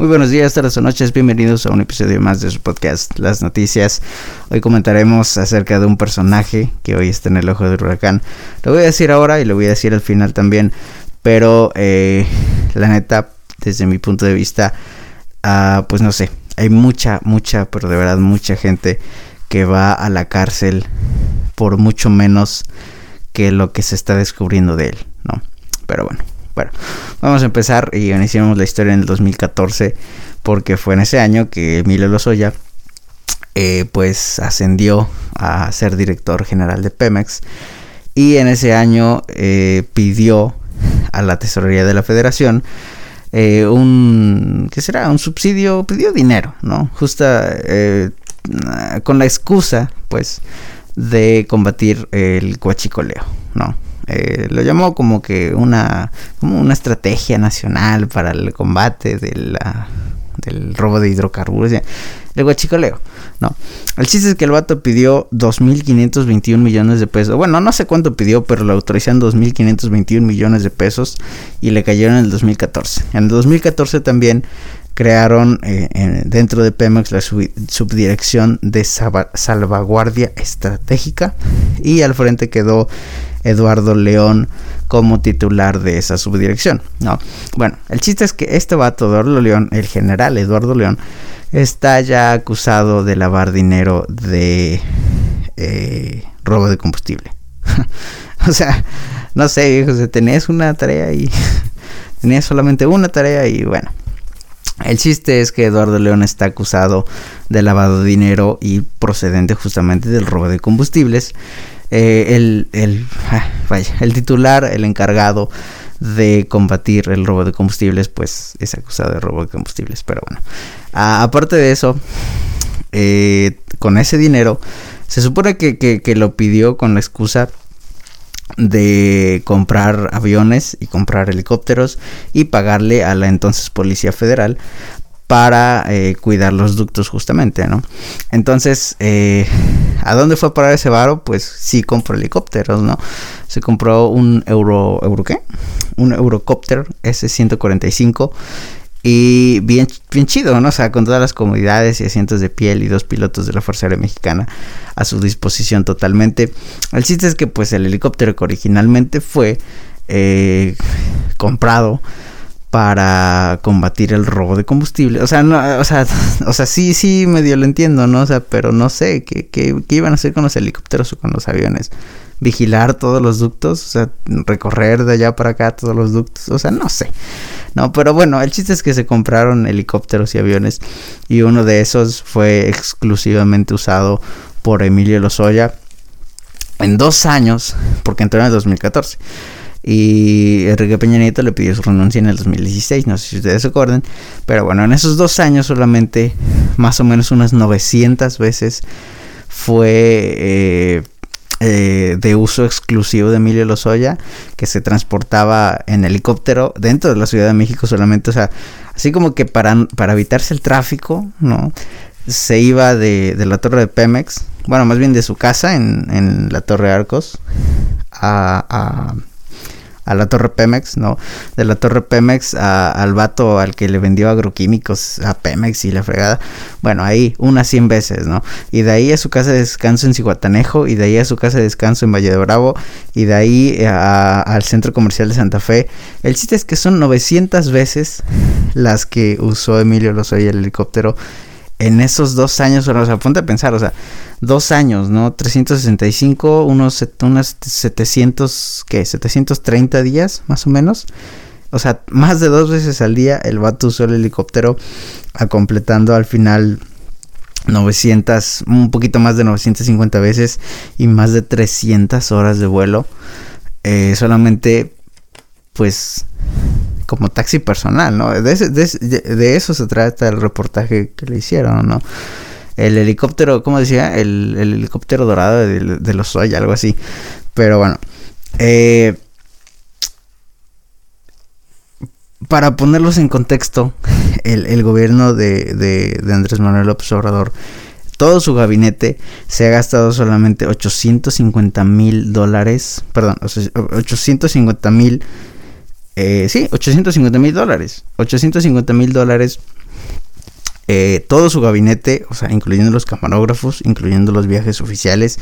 Muy buenos días, tardes o noches, bienvenidos a un episodio más de su podcast Las Noticias. Hoy comentaremos acerca de un personaje que hoy está en el ojo del huracán. Lo voy a decir ahora y lo voy a decir al final también, pero eh, la neta, desde mi punto de vista, uh, pues no sé, hay mucha, mucha, pero de verdad mucha gente que va a la cárcel por mucho menos que lo que se está descubriendo de él, ¿no? Pero bueno, bueno, vamos a empezar y iniciamos la historia en el 2014 porque fue en ese año que Emilio Lozoya eh, pues ascendió a ser director general de Pemex y en ese año eh, pidió a la tesorería de la federación eh, un qué será un subsidio pidió dinero no justa con la excusa pues de combatir el cuachicoleo no eh, lo llamó como que una, como una estrategia nacional para el combate de del robo de hidrocarburos. El guachicoleo, no. El chiste es que el vato pidió 2.521 millones de pesos. Bueno, no sé cuánto pidió, pero lo autorizan 2.521 millones de pesos y le cayeron en el 2014. En el 2014 también crearon eh, dentro de Pemex la subdirección de salvaguardia estratégica y al frente quedó Eduardo León como titular de esa subdirección. No, bueno, el chiste es que este vato, Eduardo León, el general Eduardo León, está ya acusado de lavar dinero de eh, robo de combustible. o sea, no sé, José, tenías una tarea y tenías solamente una tarea y bueno. El chiste es que Eduardo León está acusado de lavado de dinero y procedente justamente del robo de combustibles. Eh, el, el, ah, vaya, el titular, el encargado de combatir el robo de combustibles, pues es acusado de robo de combustibles. Pero bueno, aparte de eso, eh, con ese dinero, se supone que, que, lo pidió con la excusa de comprar aviones y comprar helicópteros y pagarle a la entonces Policía Federal para eh, cuidar los ductos justamente, ¿no? Entonces, eh, ¿a dónde fue a parar ese varo? Pues sí compró helicópteros, ¿no? Se compró un Euro, ¿Euro qué? Un Eurocopter S-145 y bien, bien chido, ¿no? O sea, con todas las comodidades y asientos de piel y dos pilotos de la Fuerza Aérea Mexicana a su disposición totalmente. El chiste es que pues el helicóptero que originalmente fue eh, comprado para combatir el robo de combustible. O sea, no, o sea, o sea, sí, sí, medio lo entiendo, ¿no? O sea, pero no sé, ¿qué, qué, qué iban a hacer con los helicópteros o con los aviones? Vigilar todos los ductos, o sea, recorrer de allá para acá todos los ductos, o sea, no sé. No, pero bueno, el chiste es que se compraron helicópteros y aviones y uno de esos fue exclusivamente usado por Emilio Lozoya en dos años, porque entró en el 2014. Y Enrique Peña Nieto le pidió su renuncia en el 2016, no sé si ustedes se acuerdan. Pero bueno, en esos dos años solamente más o menos unas 900 veces fue eh, eh, de uso exclusivo de Emilio Lozoya, que se transportaba en helicóptero dentro de la Ciudad de México solamente. O sea, así como que para, para evitarse el tráfico, ¿no? Se iba de, de la torre de Pemex, bueno, más bien de su casa en, en la torre Arcos, a a la torre Pemex, ¿no? De la torre Pemex al vato al que le vendió agroquímicos a Pemex y la fregada. Bueno, ahí unas 100 veces, ¿no? Y de ahí a su casa de descanso en Cihuatanejo, y de ahí a su casa de descanso en Valle de Bravo, y de ahí al centro comercial de Santa Fe. El chiste es que son 900 veces las que usó Emilio Lozoya el helicóptero en esos dos años, o sea, ponte a pensar, o sea, dos años, ¿no? 365, unos, unos 700, ¿qué? 730 días, más o menos. O sea, más de dos veces al día el vato usó el helicóptero, a completando al final 900, un poquito más de 950 veces y más de 300 horas de vuelo. Eh, solamente, pues, como taxi personal, ¿no? De, eso se trata el reportaje que le hicieron, ¿no? El helicóptero, ¿cómo decía? El, helicóptero dorado de, los Soy, algo así. Pero bueno. Eh, para ponerlos en contexto, el, gobierno de, de, Andrés Manuel López Obrador, todo su gabinete se ha gastado solamente 850 mil dólares, perdón, 850 mil eh, sí, 850 mil dólares. 850 mil dólares eh, todo su gabinete, o sea, incluyendo los camarógrafos, incluyendo los viajes oficiales,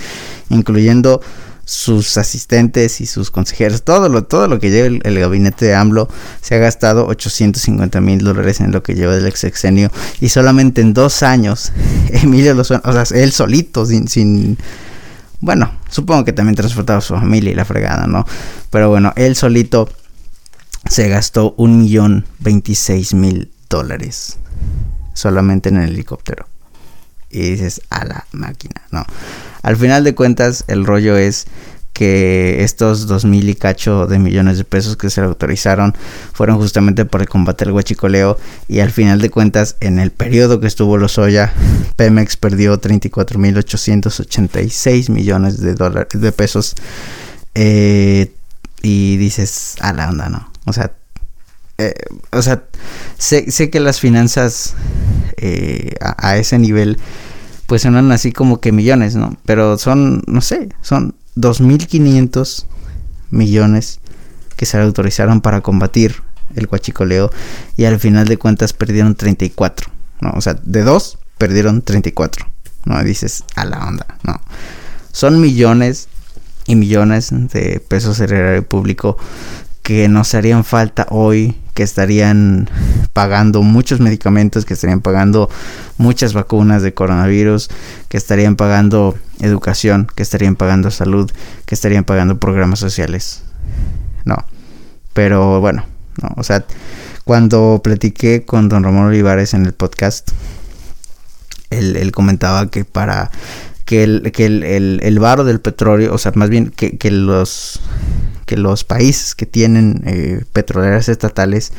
incluyendo sus asistentes y sus consejeros, todo lo, todo lo que lleva el, gabinete de AMLO, se ha gastado 850 mil dólares en lo que lleva del ex sexenio y solamente en dos años, Emilio Lozano, o sea, él solito, sin, sin bueno, supongo que también transportaba a su familia y la fregada, ¿no? Pero bueno, él solito se gastó un millón veintiséis mil dólares solamente en el helicóptero. Y dices, a la máquina, ¿no? Al final de cuentas, el rollo es que estos dos mil y cacho de millones de pesos que se le autorizaron fueron justamente por el combate al huachicoleo y al final de cuentas en el periodo que estuvo Lozoya Pemex perdió 34 mil 886 millones de dólares de pesos eh, y dices a la onda no o sea eh, o sea sé, sé, que las finanzas eh, a, ese nivel pues son así como que millones, ¿no? Pero son, no sé, son 2.500 millones que se autorizaron para combatir el huachicoleo y al final de cuentas perdieron 34, ¿no? O sea, de dos perdieron 34, ¿no? Dices, a la onda, ¿no? Son millones y millones de pesos del erario público que nos harían falta hoy que estarían pagando muchos medicamentos, que estarían pagando muchas vacunas de coronavirus, que estarían pagando educación, que estarían pagando salud, que estarían pagando programas sociales. No. Pero bueno, no, o sea, cuando platiqué con don Ramón Olivares en el podcast, él, comentaba que para que el, que el, el, varo del petróleo, o sea, más bien que, que los que los países que tienen eh, petroleras estatales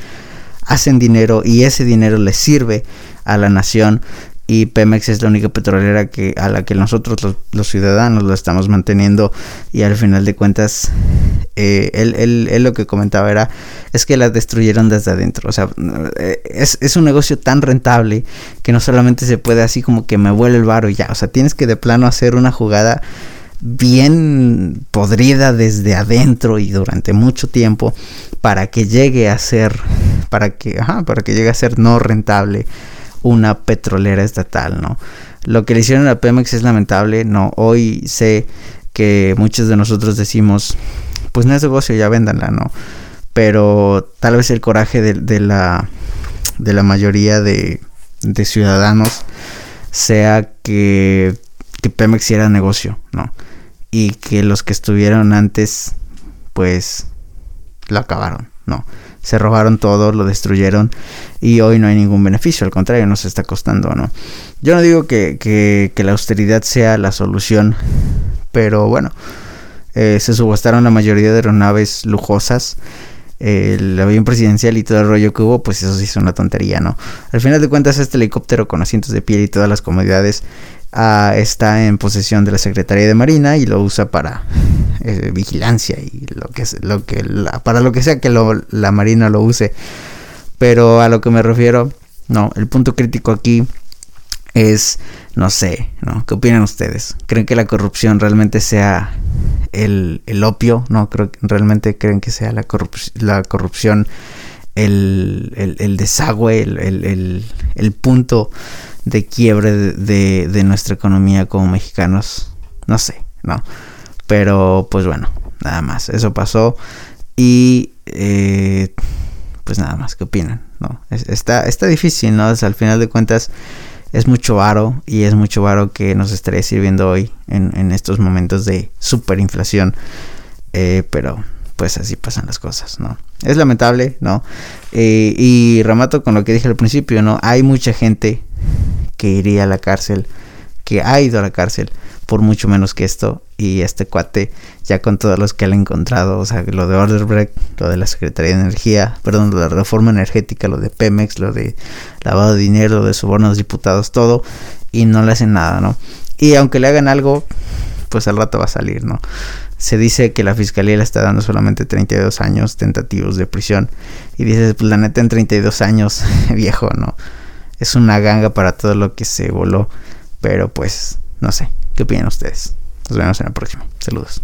hacen dinero y ese dinero les sirve a la nación y Pemex es la única petrolera que a la que nosotros los, ciudadanos lo estamos manteniendo y al final de cuentas eh, él, lo que comentaba era es que la destruyeron desde adentro. O sea eh, es, es, un negocio tan rentable que no solamente se puede así como que me vuele el varo y ya. O sea tienes que de plano hacer una jugada bien podrida desde adentro y durante mucho tiempo para que llegue a ser para que para que llegue a ser no rentable una petrolera estatal, ¿no? Lo que le hicieron a Pemex es lamentable, no, hoy sé que muchos de nosotros decimos, pues no es negocio, ya véndanla, ¿no? Pero tal vez el coraje de, la de la mayoría de, de ciudadanos sea que, que Pemex era negocio, ¿no? Y que los que estuvieron antes pues lo acabaron, no. Se robaron todo, lo destruyeron y hoy no hay ningún beneficio, al contrario, nos está costando, ¿no? Yo no digo que, que, la austeridad sea la solución, pero bueno, eh, se subastaron la mayoría de aeronaves lujosas, el avión presidencial y todo el rollo que hubo, pues eso sí es una tontería, ¿no? Al final de cuentas, este helicóptero con asientos de piel y todas las comodidades está en posesión de la Secretaría de Marina y lo usa para eh, vigilancia y lo que lo que para lo que sea que la Marina lo use. Pero a lo que me refiero, no, el punto crítico aquí es, no sé, ¿no? ¿Qué opinan ustedes? ¿Creen que la corrupción realmente sea el, opio? No, creo que realmente creen que sea la, la corrupción el, el, desagüe, el, el punto de quiebre de, nuestra economía como mexicanos. No sé, ¿no? Pero pues bueno, nada más. Eso pasó. Y eh, pues nada más, ¿qué opinan? ¿No? está, está difícil, ¿no? al final de cuentas es mucho varo y es mucho varo que nos estaría sirviendo hoy en, estos momentos de superinflación. Eh, pero pues así pasan las cosas, ¿no? Es lamentable, ¿no? Eh, y remato con lo que dije al principio, ¿no? Hay mucha gente que iría a la cárcel, que ha ido a la cárcel por mucho menos que esto. Y este cuate, ya con todos los que han encontrado, o sea, lo de Orderbreak, lo de la Secretaría de Energía, perdón, de la reforma energética, lo de Pemex, lo de lavado de dinero, lo de sobornos diputados, todo, y no le hacen nada, ¿no? Y aunque le hagan algo, pues al rato va a salir, ¿no? Se dice que la fiscalía le está dando solamente 32 años tentativos de prisión. Y dices, pues la neta en 32 años, viejo, ¿no? Es una ganga para todo lo que se voló. Pero pues, no sé, ¿qué opinan ustedes? Nos vemos en la próxima. Saludos.